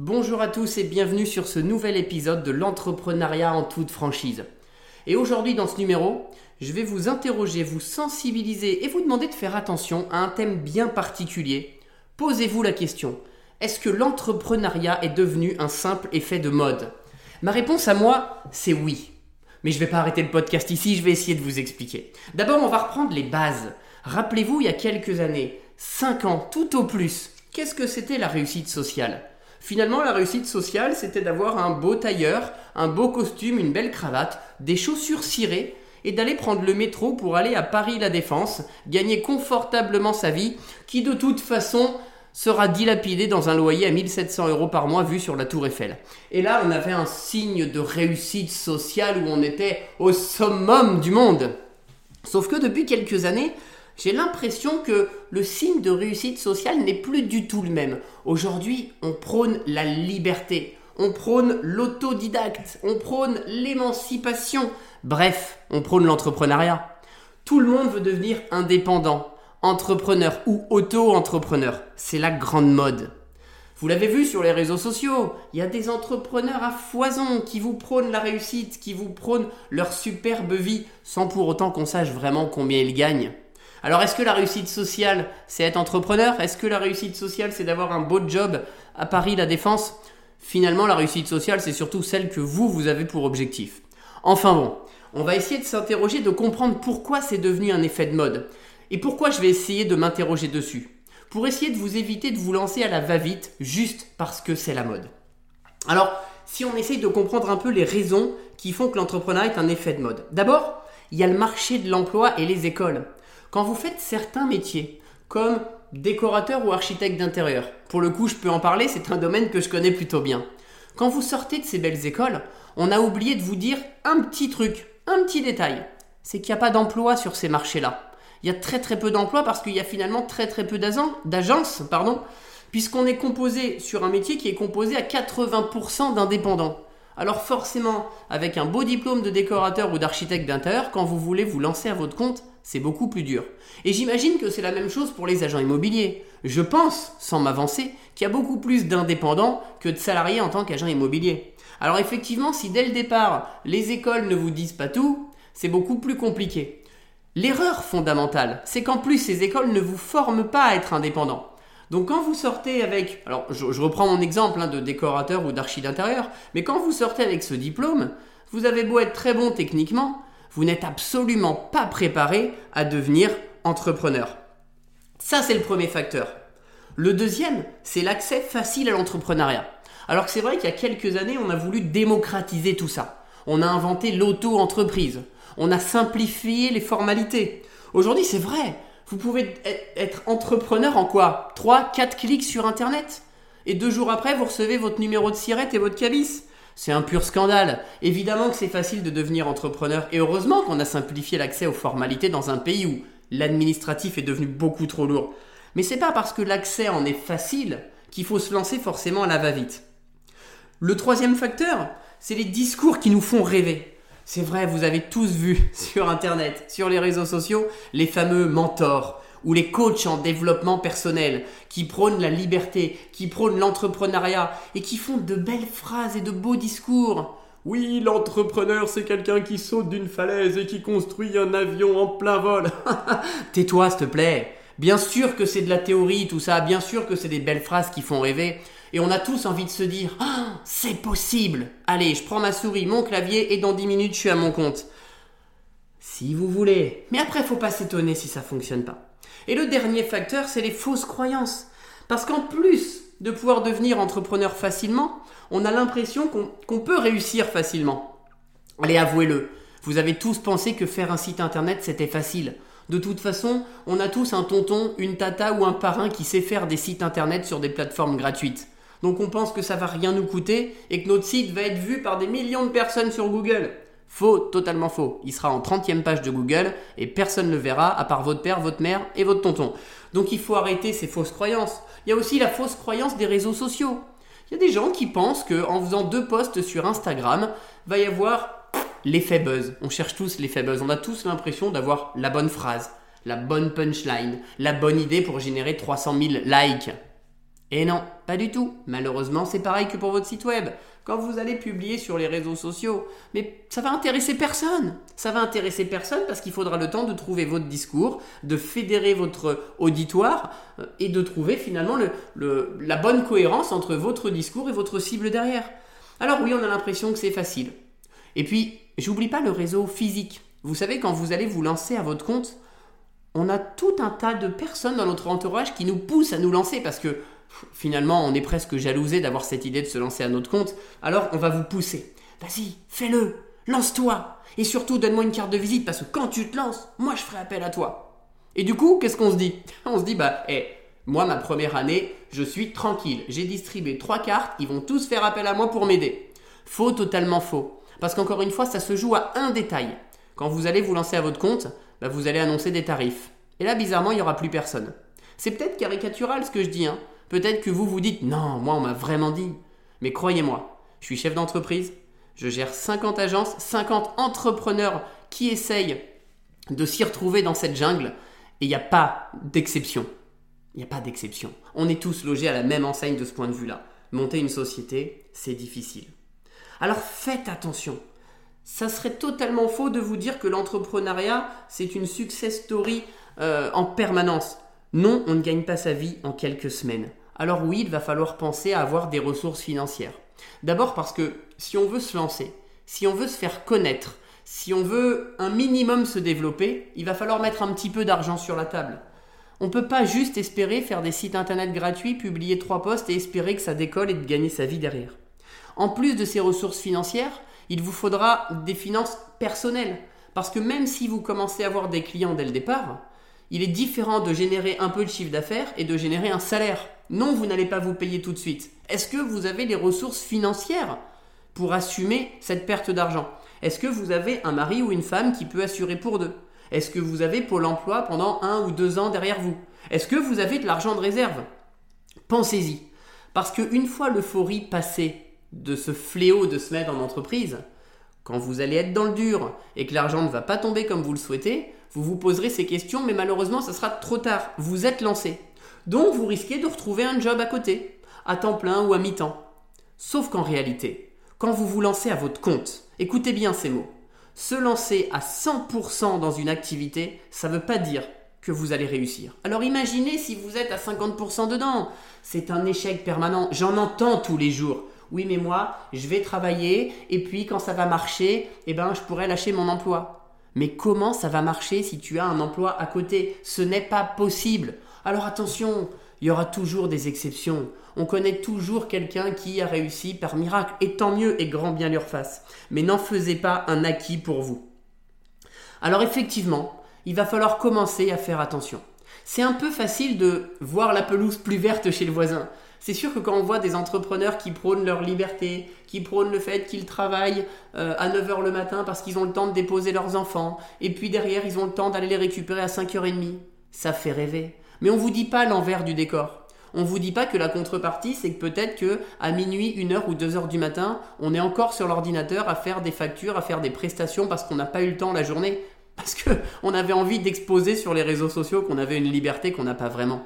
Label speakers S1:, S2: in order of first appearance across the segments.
S1: Bonjour à tous et bienvenue sur ce nouvel épisode de l'entrepreneuriat en toute franchise. Et aujourd'hui dans ce numéro, je vais vous interroger, vous sensibiliser et vous demander de faire attention à un thème bien particulier. Posez-vous la question, est-ce que l'entrepreneuriat est devenu un simple effet de mode? Ma réponse à moi, c'est oui. Mais je ne vais pas arrêter le podcast ici, je vais essayer de vous expliquer. D'abord, on va reprendre les bases. Rappelez-vous, il y a quelques années, 5 ans tout au plus, qu'est-ce que c'était la réussite sociale? Finalement, la réussite sociale, c'était d'avoir un beau tailleur, un beau costume, une belle cravate, des chaussures cirées et d'aller prendre le métro pour aller à Paris La Défense, gagner confortablement sa vie, qui de toute façon sera dilapidée dans un loyer à 1700 euros par mois vu sur la tour Eiffel. Et là, on avait un signe de réussite sociale où on était au summum du monde. Sauf que depuis quelques années, j'ai l'impression que le signe de réussite sociale n'est plus du tout le même. Aujourd'hui, on prône la liberté, on prône l'autodidacte, on prône l'émancipation, bref, on prône l'entrepreneuriat. Tout le monde veut devenir indépendant, entrepreneur ou auto-entrepreneur. C'est la grande mode. Vous l'avez vu sur les réseaux sociaux, il y a des entrepreneurs à foison qui vous prônent la réussite, qui vous prônent leur superbe vie, sans pour autant qu'on sache vraiment combien ils gagnent. Alors est-ce que la réussite sociale, c'est être entrepreneur? Est-ce que la réussite sociale, c'est d'avoir un beau job à Paris, la Défense? Finalement, la réussite sociale, c'est surtout celle que vous, vous avez pour objectif. Enfin bon, on va essayer de s'interroger, de comprendre pourquoi c'est devenu un effet de mode. Et pourquoi je vais essayer de m'interroger dessus? Pour essayer de vous éviter de vous lancer à la va-vite juste parce que c'est la mode. Alors, si on essaye de comprendre un peu les raisons qui font que l'entrepreneuriat est un effet de mode. D'abord, il y a le marché de l'emploi et les écoles. Quand vous faites certains métiers, comme décorateur ou architecte d'intérieur, pour le coup je peux en parler, c'est un domaine que je connais plutôt bien. Quand vous sortez de ces belles écoles, on a oublié de vous dire un petit truc, un petit détail, c'est qu'il n'y a pas d'emploi sur ces marchés-là. Il y a très très peu d'emplois parce qu'il y a finalement très très peu d'agences, pardon, puisqu'on est composé sur un métier qui est composé à 80% d'indépendants. Alors forcément, avec un beau diplôme de décorateur ou d'architecte d'intérieur, quand vous voulez vous lancer à votre compte, c'est beaucoup plus dur. Et j'imagine que c'est la même chose pour les agents immobiliers. Je pense, sans m'avancer, qu'il y a beaucoup plus d'indépendants que de salariés en tant qu'agent immobilier. Alors effectivement, si dès le départ, les écoles ne vous disent pas tout, c'est beaucoup plus compliqué. L'erreur fondamentale, c'est qu'en plus ces écoles ne vous forment pas à être indépendant. Donc quand vous sortez avec, alors je, reprends mon exemple hein, de décorateur ou d'archi d'intérieur, mais quand vous sortez avec ce diplôme, vous avez beau être très bon techniquement, vous n'êtes absolument pas préparé à devenir entrepreneur. Ça c'est le premier facteur. Le deuxième, c'est l'accès facile à l'entrepreneuriat. Alors que c'est vrai qu'il y a quelques années, on a voulu démocratiser tout ça. On a inventé l'auto-entreprise. On a simplifié les formalités. Aujourd'hui, c'est vrai, vous pouvez être entrepreneur en quoi? 3, 4 clics sur Internet Et deux jours après, vous recevez votre numéro de sirette et votre cabis c'est un pur scandale. Évidemment que c'est facile de devenir entrepreneur et heureusement qu'on a simplifié l'accès aux formalités dans un pays où l'administratif est devenu beaucoup trop lourd. Mais c'est pas parce que l'accès en est facile qu'il faut se lancer forcément à la va-vite. Le troisième facteur, c'est les discours qui nous font rêver. C'est vrai, vous avez tous vu sur Internet, sur les réseaux sociaux, les fameux mentors ou les coachs en développement personnel qui prônent la liberté, qui prônent l'entrepreneuriat et qui font de belles phrases et de beaux discours. Oui, l'entrepreneur, c'est quelqu'un qui saute d'une falaise et qui construit un avion en plein vol. Tais-toi, s'il te plaît. Bien sûr que c'est de la théorie, tout ça. Bien sûr que c'est des belles phrases qui font rêver. Et on a tous envie de se dire ah, c'est possible Allez, je prends ma souris, mon clavier et dans 10 minutes je suis à mon compte. Si vous voulez. Mais après, faut pas s'étonner si ça fonctionne pas. Et le dernier facteur, c'est les fausses croyances. Parce qu'en plus de pouvoir devenir entrepreneur facilement, on a l'impression qu'on peut réussir facilement. Allez, avouez-le. Vous avez tous pensé que faire un site internet c'était facile. De toute façon, on a tous un tonton, une tata ou un parrain qui sait faire des sites internet sur des plateformes gratuites. Donc on pense que ça va rien nous coûter et que notre site va être vu par des millions de personnes sur Google. Faux, totalement faux. Il sera en 30e page de Google et personne ne le verra à part votre père, votre mère et votre tonton. Donc il faut arrêter ces fausses croyances. Il y a aussi la fausse croyance des réseaux sociaux. Il y a des gens qui pensent qu'en faisant deux posts sur Instagram, va y avoir l'effet buzz. On cherche tous l'effet buzz. On a tous l'impression d'avoir la bonne phrase, la bonne punchline, la bonne idée pour générer 300 000 likes. Et non, pas du tout. Malheureusement, c'est pareil que pour votre site web. Quand vous allez publier sur les réseaux sociaux, mais ça va intéresser personne. Ça va intéresser personne parce qu'il faudra le temps de trouver votre discours, de fédérer votre auditoire euh, et de trouver finalement la bonne cohérence entre votre discours et votre cible derrière. Alors oui, on a l'impression que c'est facile. Et puis, j'oublie pas le réseau physique. Vous savez, quand vous allez vous lancer à votre compte, on a tout un tas de personnes dans notre entourage qui nous poussent à nous lancer parce que finalement on est presque jalousé d'avoir cette idée de se lancer à notre compte. Alors on va vous pousser. Vas-y, fais-le, lance-toi. Et surtout, donne-moi une carte de visite parce que quand tu te lances, moi je ferai appel à toi. Et du coup, qu'est-ce qu'on se dit? On se dit, bah, hé, moi ma première année, je suis tranquille. J'ai distribué trois cartes, ils vont tous faire appel à moi pour m'aider. Faux, totalement faux. Parce qu'encore une fois, ça se joue à un détail. Quand vous allez vous lancer à votre compte, bah, vous allez annoncer des tarifs. Et là, bizarrement, il n'y aura plus personne. C'est peut-être caricatural ce que je dis, hein. Peut-être que vous vous dites non, moi on m'a vraiment dit. Mais croyez-moi, je suis chef d'entreprise, je gère 50 agences, 50 entrepreneurs qui essayent de s'y retrouver dans cette jungle et il n'y a pas d'exception. Il n'y a pas d'exception. On est tous logés à la même enseigne de ce point de vue-là. Monter une société, c'est difficile. Alors faites attention. Ça serait totalement faux de vous dire que l'entrepreneuriat, c'est une success story euh, en permanence. Non, on ne gagne pas sa vie en quelques semaines. Alors oui, il va falloir penser à avoir des ressources financières. D'abord parce que si on veut se lancer, si on veut se faire connaître, si on veut un minimum se développer, il va falloir mettre un petit peu d'argent sur la table. On ne peut pas juste espérer faire des sites internet gratuits, publier trois posts et espérer que ça décolle et de gagner sa vie derrière. En plus de ces ressources financières, il vous faudra des finances personnelles. Parce que même si vous commencez à avoir des clients dès le départ, il est différent de générer un peu de chiffre d'affaires et de générer un salaire. Non, vous n'allez pas vous payer tout de suite. Est-ce que vous avez les ressources financières pour assumer cette perte d'argent? Est-ce que vous avez un mari ou une femme qui peut assurer pour deux? Est-ce que vous avez Pôle emploi pendant un ou deux ans derrière vous? Est-ce que vous avez de l'argent de réserve? Pensez-y. Parce qu'une fois l'euphorie passée de ce fléau de se mettre en entreprise, quand vous allez être dans le dur et que l'argent ne va pas tomber comme vous le souhaitez, vous vous poserez ces questions, mais malheureusement, ça sera trop tard. Vous êtes lancé. Donc, vous risquez de retrouver un job à côté, à temps plein ou à mi-temps. Sauf qu'en réalité, quand vous vous lancez à votre compte, écoutez bien ces mots. Se lancer à 100% dans une activité, ça ne veut pas dire que vous allez réussir. Alors imaginez si vous êtes à 50% dedans. C'est un échec permanent. J'en entends tous les jours. Oui, mais moi, je vais travailler et puis quand ça va marcher, eh ben, je pourrais lâcher mon emploi. Mais comment ça va marcher si tu as un emploi à côté? Ce n'est pas possible. Alors attention, il y aura toujours des exceptions. On connaît toujours quelqu'un qui a réussi par miracle, et tant mieux et grand bien leur face. Mais n'en faisez pas un acquis pour vous. Alors effectivement, il va falloir commencer à faire attention. C'est un peu facile de voir la pelouse plus verte chez le voisin. C'est sûr que quand on voit des entrepreneurs qui prônent leur liberté, qui prônent le fait qu'ils travaillent euh, à 9h le matin parce qu'ils ont le temps de déposer leurs enfants, et puis derrière ils ont le temps d'aller les récupérer à 5h30, ça fait rêver. Mais on vous dit pas l'envers du décor. On vous dit pas que la contrepartie, c'est que peut-être que à minuit, 1h ou 2h du matin, on est encore sur l'ordinateur à faire des factures, à faire des prestations parce qu'on n'a pas eu le temps la journée, parce qu'on avait envie d'exposer sur les réseaux sociaux qu'on avait une liberté qu'on n'a pas vraiment.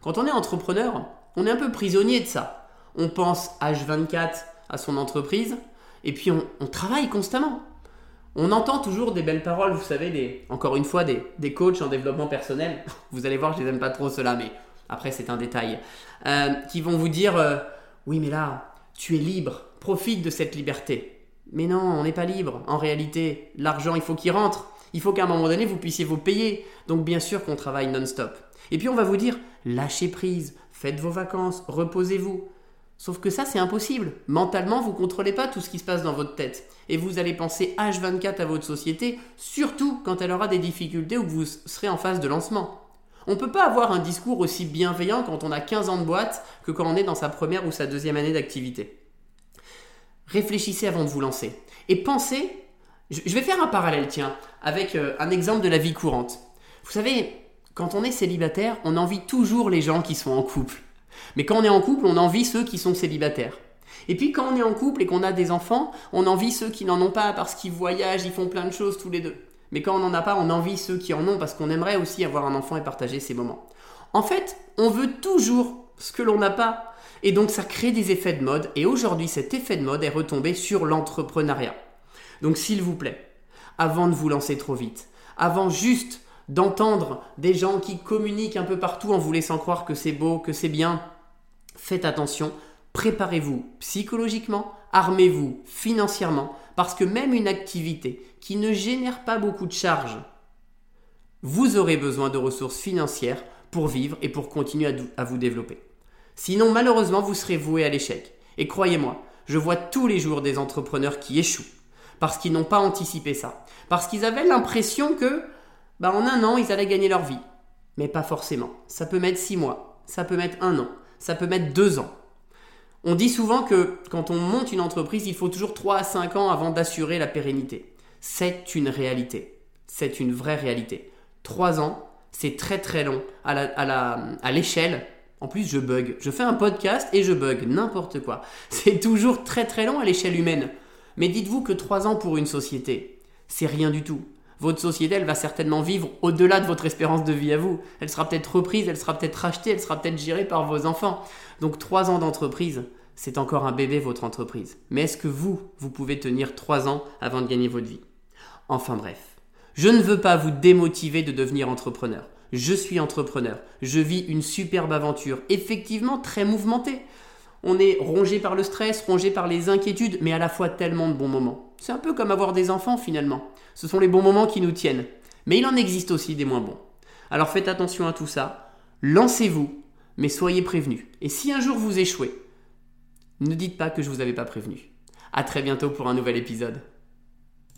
S1: Quand on est entrepreneur, on est un peu prisonnier de ça. On pense H24 à son entreprise et puis on, travaille constamment. On entend toujours des belles paroles, vous savez, des, encore une fois, des, des coachs en développement personnel. Vous allez voir, je n'aime pas trop cela, mais après c'est un détail. Euh, qui vont vous dire, euh, oui mais là, tu es libre, profite de cette liberté. Mais non, on n'est pas libre. En réalité, l'argent, il faut qu'il rentre. Il faut qu'à un moment donné, vous puissiez vous payer. Donc bien sûr qu'on travaille non-stop. Et puis on va vous dire, lâchez prise, faites vos vacances, reposez-vous. Sauf que ça, c'est impossible. Mentalement, vous ne contrôlez pas tout ce qui se passe dans votre tête. Et vous allez penser H24 à votre société, surtout quand elle aura des difficultés ou que vous serez en phase de lancement. On ne peut pas avoir un discours aussi bienveillant quand on a 15 ans de boîte que quand on est dans sa première ou sa deuxième année d'activité. Réfléchissez avant de vous lancer. Et pensez, je vais faire un parallèle, tiens, avec euh, un exemple de la vie courante. Vous savez, quand on est célibataire, on envie toujours les gens qui sont en couple. Mais quand on est en couple, on envie ceux qui sont célibataires. Et puis quand on est en couple et qu'on a des enfants, on envie ceux qui n'en ont pas parce qu'ils voyagent, ils font plein de choses tous les deux. Mais quand on n'en a pas, on envie ceux qui en ont parce qu'on aimerait aussi avoir un enfant et partager ces moments. En fait, on veut toujours ce que l'on n'a pas. Et donc ça crée des effets de mode et aujourd'hui cet effet de mode est retombé sur l'entrepreneuriat. Donc s'il vous plaît, avant de vous lancer trop vite, avant juste d'entendre des gens qui communiquent un peu partout en vous laissant croire que c'est beau, que c'est bien, faites attention, préparez-vous psychologiquement, armez-vous financièrement, parce que même une activité qui ne génère pas beaucoup de charges, vous aurez besoin de ressources financières pour vivre et pour continuer à vous développer. Sinon, malheureusement, vous serez voué à l'échec. Et croyez-moi, je vois tous les jours des entrepreneurs qui échouent parce qu'ils n'ont pas anticipé ça, parce qu'ils avaient l'impression que, bah, en un an, ils allaient gagner leur vie. Mais pas forcément. Ça peut mettre six mois, ça peut mettre un an, ça peut mettre deux ans. On dit souvent que quand on monte une entreprise, il faut toujours 3 à 5 ans avant d'assurer la pérennité. C'est une réalité. C'est une vraie réalité. 3 ans, c'est très très long à l'échelle. en plus, je bug. Je fais un podcast et je bug. N'importe quoi. C'est toujours très très long à l'échelle humaine. Mais dites-vous que 3 ans pour une société, c'est rien du tout. Votre société, elle va certainement vivre au-delà de votre espérance de vie à vous. Elle sera peut-être reprise, elle sera peut-être rachetée, elle sera peut-être gérée par vos enfants. Donc 3 ans d'entreprise, c'est encore un bébé votre entreprise. Mais est-ce que vous, vous pouvez tenir 3 ans avant de gagner votre vie? Enfin bref, je ne veux pas vous démotiver de devenir entrepreneur. Je suis entrepreneur. Je vis une superbe aventure, effectivement très mouvementée. On est rongé par le stress, rongé par les inquiétudes, mais à la fois tellement de bons moments. C'est un peu comme avoir des enfants finalement. Ce sont les bons moments qui nous tiennent. Mais il en existe aussi des moins bons. Alors faites attention à tout ça. Lancez-vous, mais soyez prévenus. Et si un jour vous échouez, ne dites pas que je ne vous avais pas prévenu. A très bientôt pour un nouvel épisode.